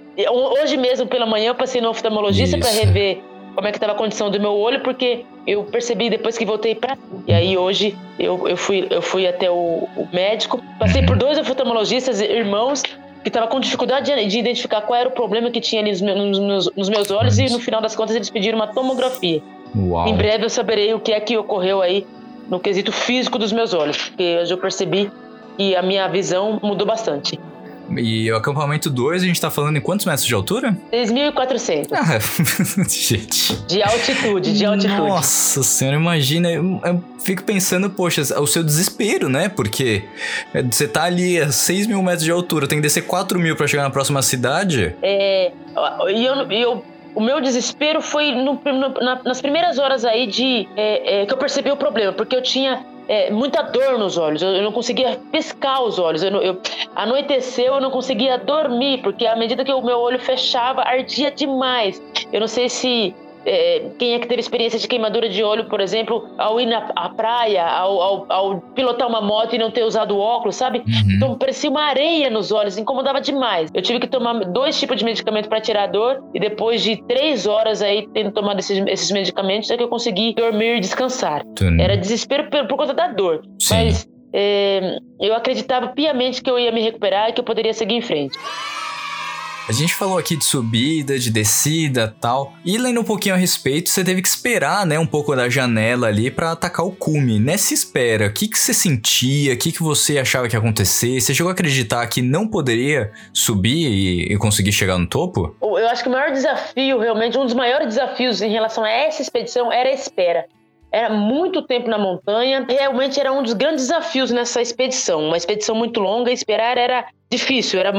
Hoje mesmo, pela manhã, eu passei no oftalmologista para rever como é que estava a condição do meu olho, porque eu percebi depois que voltei para e aí hoje eu, eu fui eu fui até o, o médico, passei por dois oftalmologistas irmãos que estava com dificuldade de, de, identificar qual era o problema que tinha ali nos meus, nos, nos meus olhos e no final das contas eles pediram uma tomografia. Uau. Em breve eu saberei o que é que ocorreu aí no quesito físico dos meus olhos, porque hoje eu percebi que a minha visão mudou bastante. E o acampamento 2, a gente tá falando em quantos metros de altura? 6.400. Ah, <laughs> gente. De altitude, de altitude. Nossa senhora, imagina. Eu, eu, fico pensando, poxa, o seu desespero, né? Porque você tá ali a 6 mil metros de altura, tem que descer 4 mil pra chegar na próxima cidade. É. E eu, eu o meu desespero foi no, no, na, nas primeiras horas aí de é, é, que eu percebi o problema, porque eu tinha é, muita dor nos olhos, eu, eu, não conseguia piscar os olhos, eu, eu, anoiteceu, eu não conseguia dormir, porque à medida que o meu olho fechava, ardia demais. Eu não sei se é, quem é que teve experiência de queimadura de olho, por exemplo, ao ir na à praia, ao, ao, ao, pilotar uma moto e não ter usado óculos, sabe? Uhum. Então parecia uma areia nos olhos, incomodava demais. Eu tive que tomar dois tipos de medicamento para tirar a dor e depois de três horas aí tendo tomado esses, esses medicamentos é que eu consegui dormir e descansar. Era desespero por, por conta da dor, Sim. mas é, eu acreditava piamente que eu ia me recuperar e que eu poderia seguir em frente. A gente falou aqui de subida, de descida tal. E lendo um pouquinho a respeito, você teve que esperar, né, um pouco da janela ali para atacar o cume. Nessa espera, o que, que você sentia? O que, que você achava que ia acontecer? Você chegou a acreditar que não poderia subir e, e conseguir chegar no topo? Eu acho que o maior desafio, realmente, um dos maiores desafios em relação a essa expedição era a espera era muito tempo na montanha, realmente era um dos grandes desafios nessa expedição. Uma expedição muito longa, esperar era difícil, era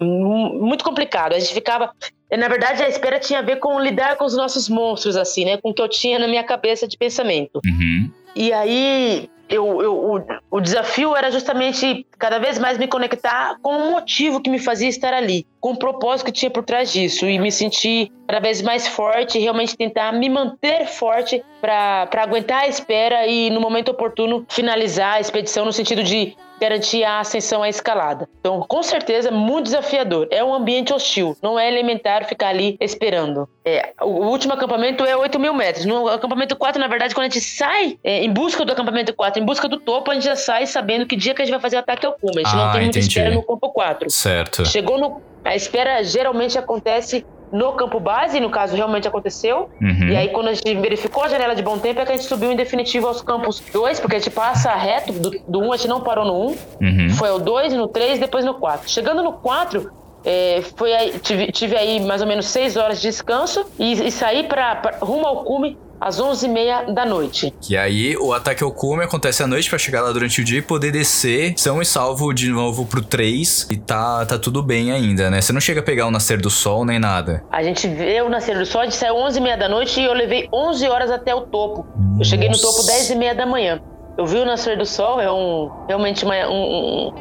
muito complicado. A gente ficava. Na verdade, a espera tinha a ver com lidar com os nossos monstros, assim, né? Com o que eu tinha na minha cabeça de pensamento. Uhum. E aí, eu, eu, o, o desafio era justamente cada vez mais me conectar com o motivo que me fazia estar ali, com o propósito que tinha por trás disso e me sentir cada vez mais forte, realmente tentar me manter forte para aguentar a espera e no momento oportuno finalizar a expedição no sentido de garantir a ascensão à escalada. Então, com certeza, muito desafiador. É um ambiente hostil, não é elementar ficar ali esperando. É, o último acampamento é 8 mil metros. No acampamento 4, na verdade, quando a gente sai é, em busca do acampamento 4, em busca do topo, a gente já sai sabendo que dia que a gente vai fazer o ataque ao cume. A gente ah, não tem muita entendi. espera no campo 4. Certo. Chegou no. A espera geralmente acontece no campo base, no caso realmente aconteceu. Uhum. E aí, quando a gente verificou a janela de bom tempo, é que a gente subiu em definitivo aos campos 2, porque a gente passa reto do 1, um, a gente não parou no 1. Um, uhum. Foi ao 2, no 3, depois no 4. Chegando no 4, é, foi aí, tive, tive, aí mais ou menos 6 horas de descanso e, e saí para rumo ao cume às 11h30 da noite. Que aí o ataque ao cume acontece à noite pra chegar lá durante o dia e poder descer são e salvo de novo pro 3 e tá, tá tudo bem ainda, né? Você não chega a pegar o nascer do sol nem nada. A gente vê o nascer do sol, a gente saiu 11h30 da noite e eu levei 11 horas até o topo. Eu cheguei no topo 10h30 da manhã. Eu vi o nascer do sol, é um realmente uma, um,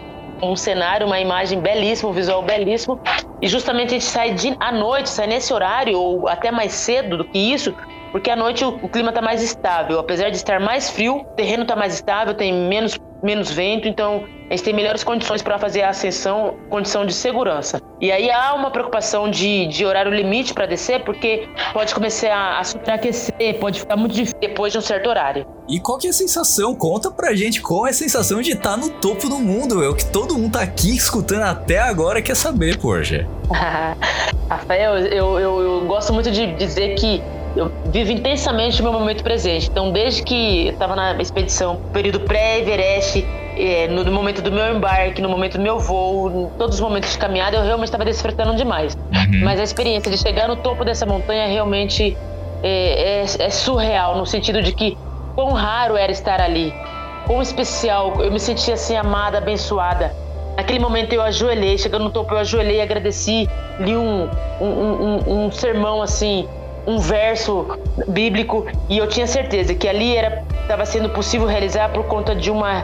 um, um cenário, uma imagem belíssima, um visual belíssimo. E justamente a gente sai de, à noite, sai nesse horário, ou até mais cedo do que isso, porque à noite o, o clima está mais estável. Apesar de estar mais frio, o terreno está mais estável, tem menos, menos vento, então a gente tem melhores condições para fazer a ascensão, condição de segurança. E aí há uma preocupação de, de horário limite para descer, porque pode começar a, a superaquecer, pode ficar muito difícil depois de um certo horário. E qual que é a sensação? Conta pra gente qual é a sensação de estar no topo do mundo. É o que todo mundo tá aqui escutando até agora quer saber, poxa. <laughs> Rafael, eu, eu, eu gosto muito de dizer que eu vivo intensamente o meu momento presente. Então, desde que eu estava na expedição, período pré-Everest, é, no, momento do meu embarque, no momento do meu voo, em todos os momentos de caminhada, eu realmente estava desfrutando demais. Uhum. Mas a experiência de chegar no topo dessa montanha realmente é, é, é, surreal, no sentido de que quão raro era estar ali, quão especial, eu me sentia assim amada, abençoada. Naquele momento eu ajoelhei, chegando no topo eu ajoelhei, agradeci, li um, um, um, um sermão assim um verso bíblico e eu tinha certeza que ali era estava sendo possível realizar por conta de uma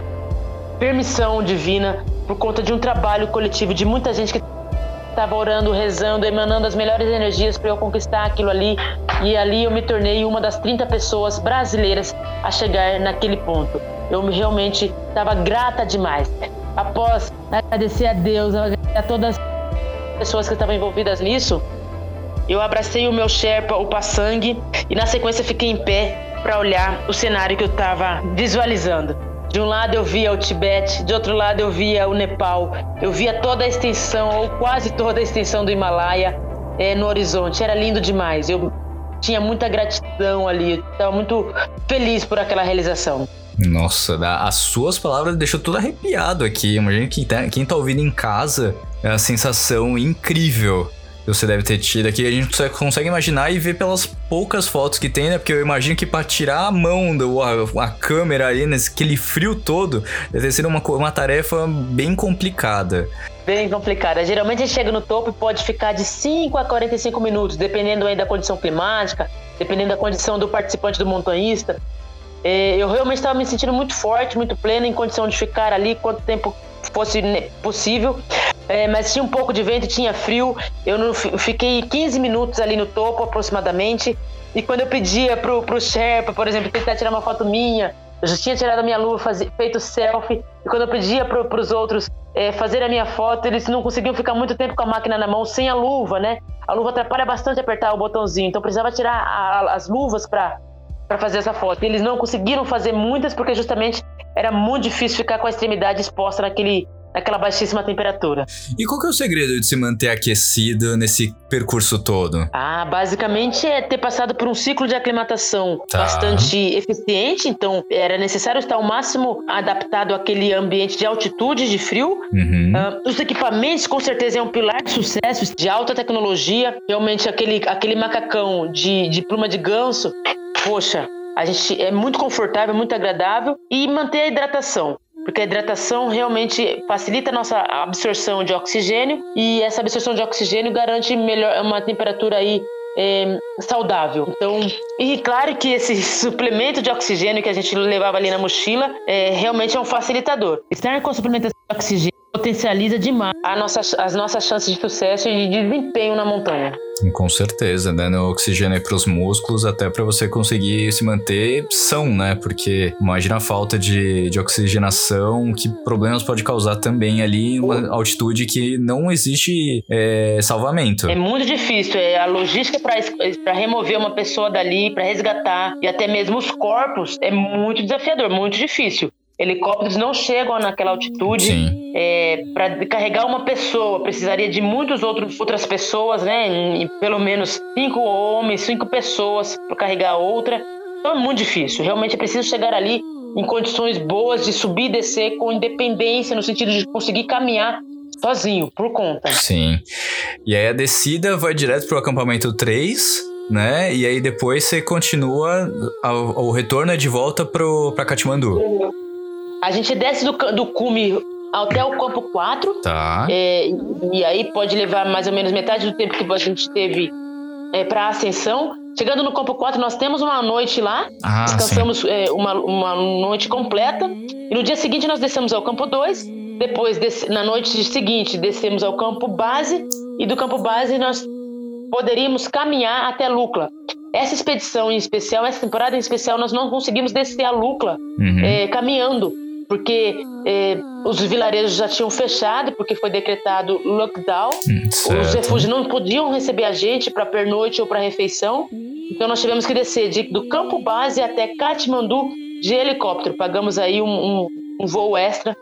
permissão divina, por conta de um trabalho coletivo de muita gente que estava orando, rezando, emanando as melhores energias para eu conquistar aquilo ali. E ali eu me tornei uma das 30 pessoas brasileiras a chegar naquele ponto. Eu realmente estava grata demais. Após agradecer a Deus, a todas as pessoas que estavam envolvidas nisso, eu abracei o meu Sherpa, o Passang, e na sequência fiquei em pé para olhar o cenário que eu estava visualizando. De um lado eu via o Tibete, de outro lado eu via o Nepal, eu via toda a extensão, ou quase toda a extensão do Himalaia é, no horizonte. Era lindo demais. Eu tinha muita gratidão ali, estava muito feliz por aquela realização. Nossa, as suas palavras deixou tudo arrepiado aqui. Imagina quem tá, quem tá ouvindo em casa, é uma sensação incrível você deve ter tido aqui. A gente consegue imaginar e ver pelas poucas fotos que tem, né? Porque eu imagino que para tirar a mão do a, a câmera aí, naquele frio todo, deve ter sido uma, uma tarefa bem complicada. Bem complicada. Geralmente a gente chega no topo e pode ficar de 5 a 45 minutos, dependendo aí da condição climática, dependendo da condição do participante do montanhista. É, eu realmente estava me sentindo muito forte, muito pleno, em condição de ficar ali quanto tempo fosse possível. É, mas tinha um pouco de vento, tinha frio. Eu não, fiquei 15 minutos ali no topo aproximadamente. E quando eu pedia pro, pro Sherpa, por exemplo, tentar tirar uma foto minha, eu já tinha tirado a minha luva, faz, feito selfie. E quando eu pedia pro, pros outros é, fazer a minha foto, eles não conseguiam ficar muito tempo com a máquina na mão sem a luva, né? A luva atrapalha bastante apertar o botãozinho. Então precisava tirar a, as luvas para fazer essa foto. E eles não conseguiram fazer muitas porque justamente era muito difícil ficar com a extremidade exposta naquele naquela baixíssima temperatura. E qual que é o segredo de se manter aquecido nesse percurso todo? Ah, basicamente é ter passado por um ciclo de aclimatação tá. bastante eficiente, então era necessário estar ao máximo adaptado àquele ambiente de altitude, de frio. Uhum. Uh, os equipamentos com certeza é um pilar de sucesso, de alta tecnologia. Realmente aquele, aquele macacão de, de pluma de ganso poxa, a gente é muito confortável, muito agradável e manter a hidratação. Porque a hidratação realmente facilita a nossa absorção de oxigênio e essa absorção de oxigênio garante melhor uma temperatura aí é, saudável. Então, e claro que esse <laughs> suplemento de oxigênio que a gente levava ali na mochila é, realmente é um facilitador. Estar com suplementação de oxigênio potencializa demais nossa, as nossas chances de sucesso e de desempenho na montanha. Com certeza, dando oxigênio para os músculos, até para você conseguir se manter são, né? Porque imagina a falta de, de oxigenação, que problemas pode causar também ali em uma altitude que não existe é, salvamento. É muito difícil, é a logística para remover uma pessoa dali, para resgatar e até mesmo os corpos é muito desafiador, muito difícil. Helicópteros não chegam naquela altitude. É, para carregar uma pessoa, precisaria de muitas outras pessoas, né? Em, pelo menos cinco homens, cinco pessoas para carregar outra. Então é muito difícil. Realmente é preciso chegar ali em condições boas de subir e descer com independência, no sentido de conseguir caminhar sozinho, por conta. Sim. E aí a descida vai direto pro acampamento 3 né? E aí depois você continua, o retorno é de volta pro, pra Katmandu. A gente desce do, do cume até o campo 4. Tá. É, e aí pode levar mais ou menos metade do tempo que a gente teve é, para ascensão. Chegando no campo 4, nós temos uma noite lá, Ah, descansamos é, uma, uma noite completa. E no dia seguinte nós descemos ao campo 2. Depois, na noite seguinte, descemos ao campo base. E do campo base nós poderíamos caminhar até Lucla. Essa expedição em especial, essa temporada em especial, nós não conseguimos descer a Lucla Uhum. é, caminhando, porque é, os vilarejos já tinham fechado, porque foi decretado lockdown. Hum, Os certo. refúgios não podiam receber a gente para pernoite ou para refeição. Então nós tivemos que descer de- do campo base até Katmandu de helicóptero. Pagamos aí um, um- um voo extra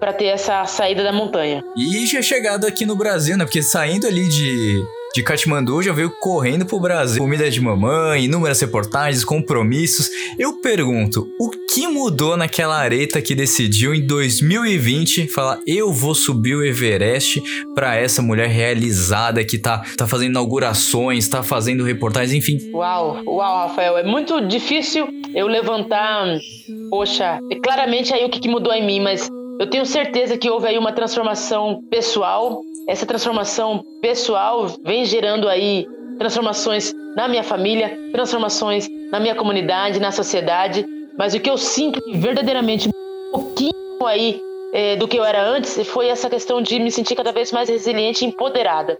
para ter essa saída da montanha. E já chegado aqui no Brasil, né? Porque saindo ali de, de Katmandu, já veio correndo pro Brasil. Comida de mamãe, inúmeras reportagens, compromissos. Eu pergunto, o que mudou naquela areta que decidiu em 2020 falar eu vou subir o Everest pra essa mulher realizada que tá, tá fazendo inaugurações, tá fazendo reportagens, enfim. Uau, uau, Rafael, é muito difícil eu levantar, poxa, claramente aí o que mudou em mim, mas eu tenho certeza que houve aí uma transformação pessoal. Essa transformação pessoal vem gerando aí transformações na minha família, transformações na minha comunidade, na sociedade. Mas o que eu sinto verdadeiramente um pouquinho aí eh, do que eu era antes foi essa questão de me sentir cada vez mais resiliente e empoderada.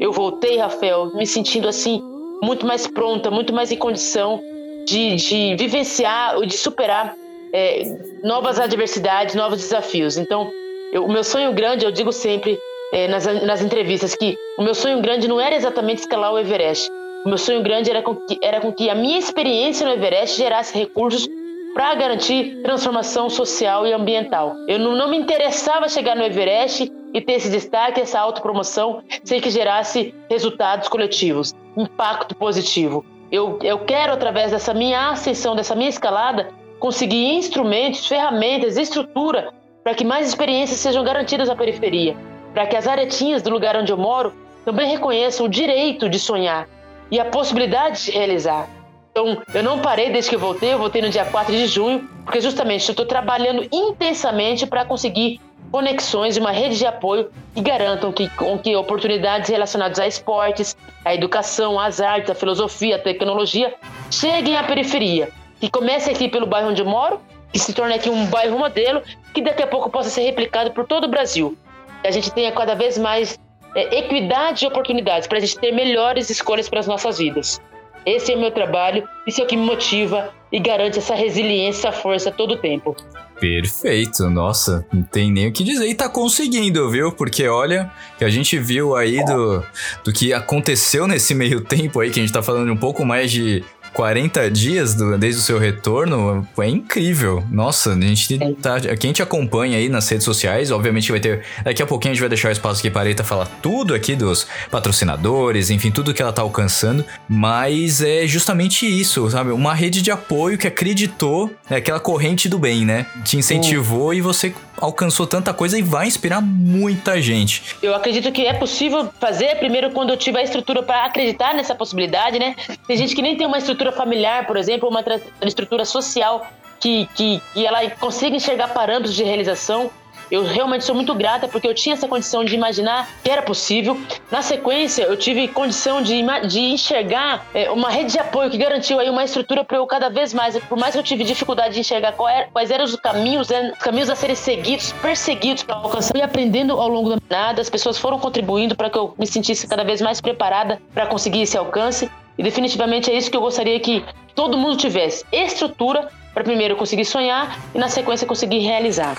Eu voltei, Rafael, me sentindo assim muito mais pronta, muito mais em condição de, de vivenciar, de superar é, novas adversidades, novos desafios. Então, eu- o meu sonho grande, eu digo sempre é, nas, nas entrevistas, que o meu sonho grande não era exatamente escalar o Everest. O meu sonho grande era com que, era com que a minha experiência no Everest gerasse recursos para garantir transformação social e ambiental. Eu não, não me interessava chegar no Everest e ter esse destaque, essa autopromoção, sem que gerasse resultados coletivos, impacto positivo. Eu, eu quero, através dessa minha ascensão, dessa minha escalada, conseguir instrumentos, ferramentas, estrutura para que mais experiências sejam garantidas à periferia, para que as aretinhas do lugar onde eu moro também reconheçam o direito de sonhar e a possibilidade de realizar. Então, eu não parei desde que eu voltei, eu voltei no dia 4 de junho, porque justamente eu estou trabalhando intensamente para conseguir conexões e uma rede de apoio que garantam que, com que oportunidades relacionadas a esportes, à educação, às artes, à filosofia, à tecnologia cheguem à periferia. Que comece aqui pelo bairro onde eu moro, que se torne aqui um bairro modelo, que daqui a pouco possa ser replicado por todo o Brasil. Que a gente tenha cada vez mais é, equidade de oportunidades, para a gente ter melhores escolhas para as nossas vidas. Esse é o meu trabalho, isso é o que me motiva e garante essa resiliência, essa força todo o tempo. Perfeito, nossa, não tem nem o que dizer. E tá conseguindo, viu? Porque olha, que a gente viu aí do, do que aconteceu nesse meio tempo aí, que a gente tá falando um pouco mais de 40 dias do- desde o seu retorno, é incrível. Nossa, a gente tá. Quem te acompanha aí nas redes sociais, obviamente vai ter. Daqui a pouquinho a gente vai deixar o espaço aqui para a Eita falar tudo aqui dos patrocinadores, enfim, tudo que ela tá alcançando. Mas é justamente isso, sabe? Uma rede de apoio que acreditou, é aquela corrente do bem, né? Te incentivou e você alcançou tanta coisa e vai inspirar muita gente. Eu acredito que é possível fazer primeiro quando eu tiver a estrutura para acreditar nessa possibilidade, né? Tem gente que nem tem uma estrutura familiar, por exemplo, uma estrutura social que, que, que ela consiga enxergar parâmetros de realização. Eu realmente sou muito grata porque eu tinha essa condição de imaginar que era possível. Na sequência, eu tive condição de, de enxergar é, uma rede de apoio que garantiu aí uma estrutura para eu cada vez mais, por mais que eu tive dificuldade de enxergar era- quais eram os caminhos, né, os caminhos a serem seguidos, perseguidos para alcançar. E aprendendo ao longo da jornada, as pessoas foram contribuindo para que eu me sentisse cada vez mais preparada para conseguir esse alcance. E definitivamente é isso que eu gostaria que todo mundo tivesse: estrutura para primeiro conseguir sonhar e na sequência conseguir realizar.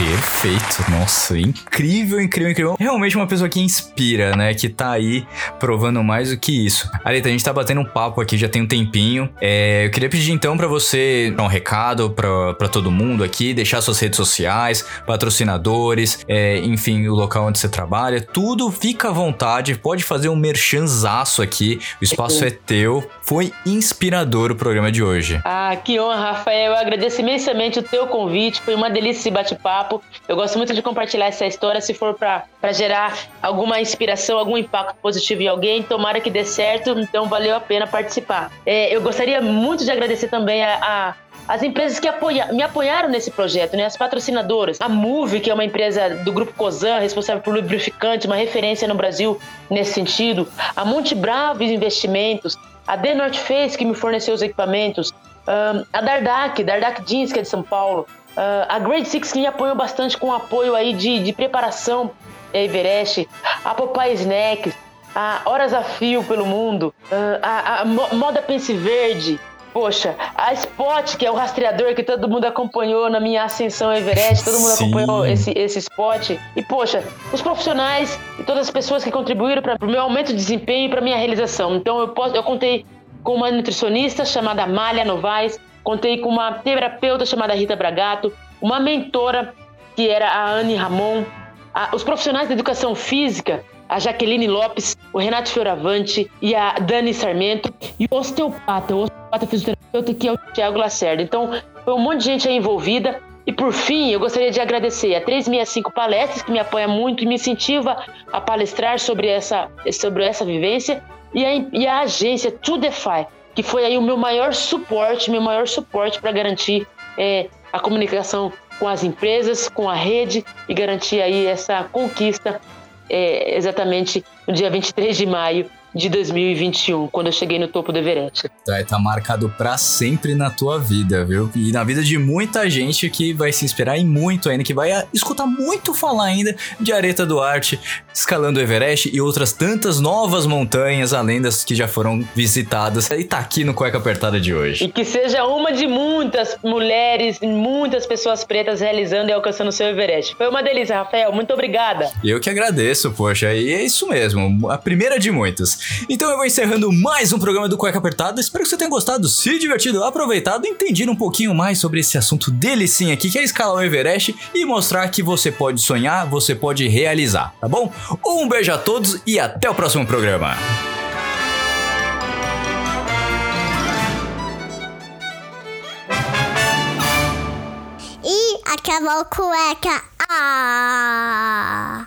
Perfeito, nossa, incrível, incrível, incrível. Realmente uma pessoa que inspira, né? Que tá aí provando mais do que isso. Areta, a gente tá batendo um papo aqui já tem um tempinho. É, eu queria pedir então pra você dar um recado pra todo mundo aqui, deixar suas redes sociais, patrocinadores, é, enfim, o local onde você trabalha, tudo fica à vontade, pode fazer um merchanzaço aqui, o espaço é teu. Foi inspirador o programa de hoje. Ah, que honra, Rafael. Eu agradeço imensamente o teu convite. Foi uma delícia esse bate-papo. Papo. Eu gosto muito de compartilhar essa história, se for para gerar alguma inspiração, algum impacto positivo em alguém, tomara que dê certo, então valeu a pena participar. É, eu gostaria muito de agradecer também a, a as empresas que apoia, me apoiaram nesse projeto, né? As patrocinadoras. A Move, que é uma empresa do grupo Cosan, responsável por lubrificante, uma referência no Brasil nesse sentido. A Monte Bravo Investimentos. A The North Face, que me forneceu os equipamentos. Um, a Dardak, Dardak Jeans, que é de São Paulo. Uh, a Grade Six, que me apoiou bastante com apoio aí de, de preparação Everest. A Popeye Snacks. A Horas a Fio pelo Mundo. Uh, a, a Moda Pense Verde. Poxa, a Spot, que é o rastreador que todo mundo acompanhou na minha ascensão Everest, todo mundo Sim. acompanhou esse, esse spot. E, poxa, os profissionais e todas as pessoas que contribuíram para o meu aumento de desempenho e para minha realização. Então, eu, posso, eu contei com uma nutricionista chamada Malha Novaes, contei com uma terapeuta chamada Rita Bragato, uma mentora que era a Anne Ramon, a, os profissionais da educação física a Jaqueline Lopes, o Renato Fioravante e a Dani Sarmento, e o osteopata, o osteopata fisioterapeuta, que é o Thiago Lacerda. Então, foi um monte de gente aí envolvida. E por fim, eu gostaria de agradecer a 365 Palestras, que me apoia muito e me incentiva a palestrar sobre essa, sobre essa vivência, e a, e a agência To Defy, que foi aí o meu maior suporte, meu maior suporte para garantir é, a comunicação com as empresas, com a rede e garantir aí essa conquista é, exatamente no dia 23 de maio de 2021, quando eu cheguei no topo do Everest. Estar tá marcado para sempre na tua vida, viu? E na vida de muita gente que vai se inspirar em muito ainda, que vai escutar muito falar ainda de Areta Duarte, escalando o Everest e outras tantas novas montanhas, além das que já foram visitadas. E tá aqui no Cueca Apertada de hoje. E que seja uma de muitas mulheres, muitas pessoas pretas realizando e alcançando o seu Everest. Foi uma delícia, Rafael. Muito obrigada. Eu que agradeço, poxa. E é isso mesmo. A primeira de muitas. Então eu vou encerrando mais um programa do Cueca Apertada. Espero que você tenha gostado, se divertido, aproveitado, entendido um pouquinho mais sobre esse assunto delicinho aqui, que é escalar o Everest e mostrar que você pode sonhar, você pode realizar, tá bom? Um beijo a todos e até o próximo programa. E acabou cueca. Ah!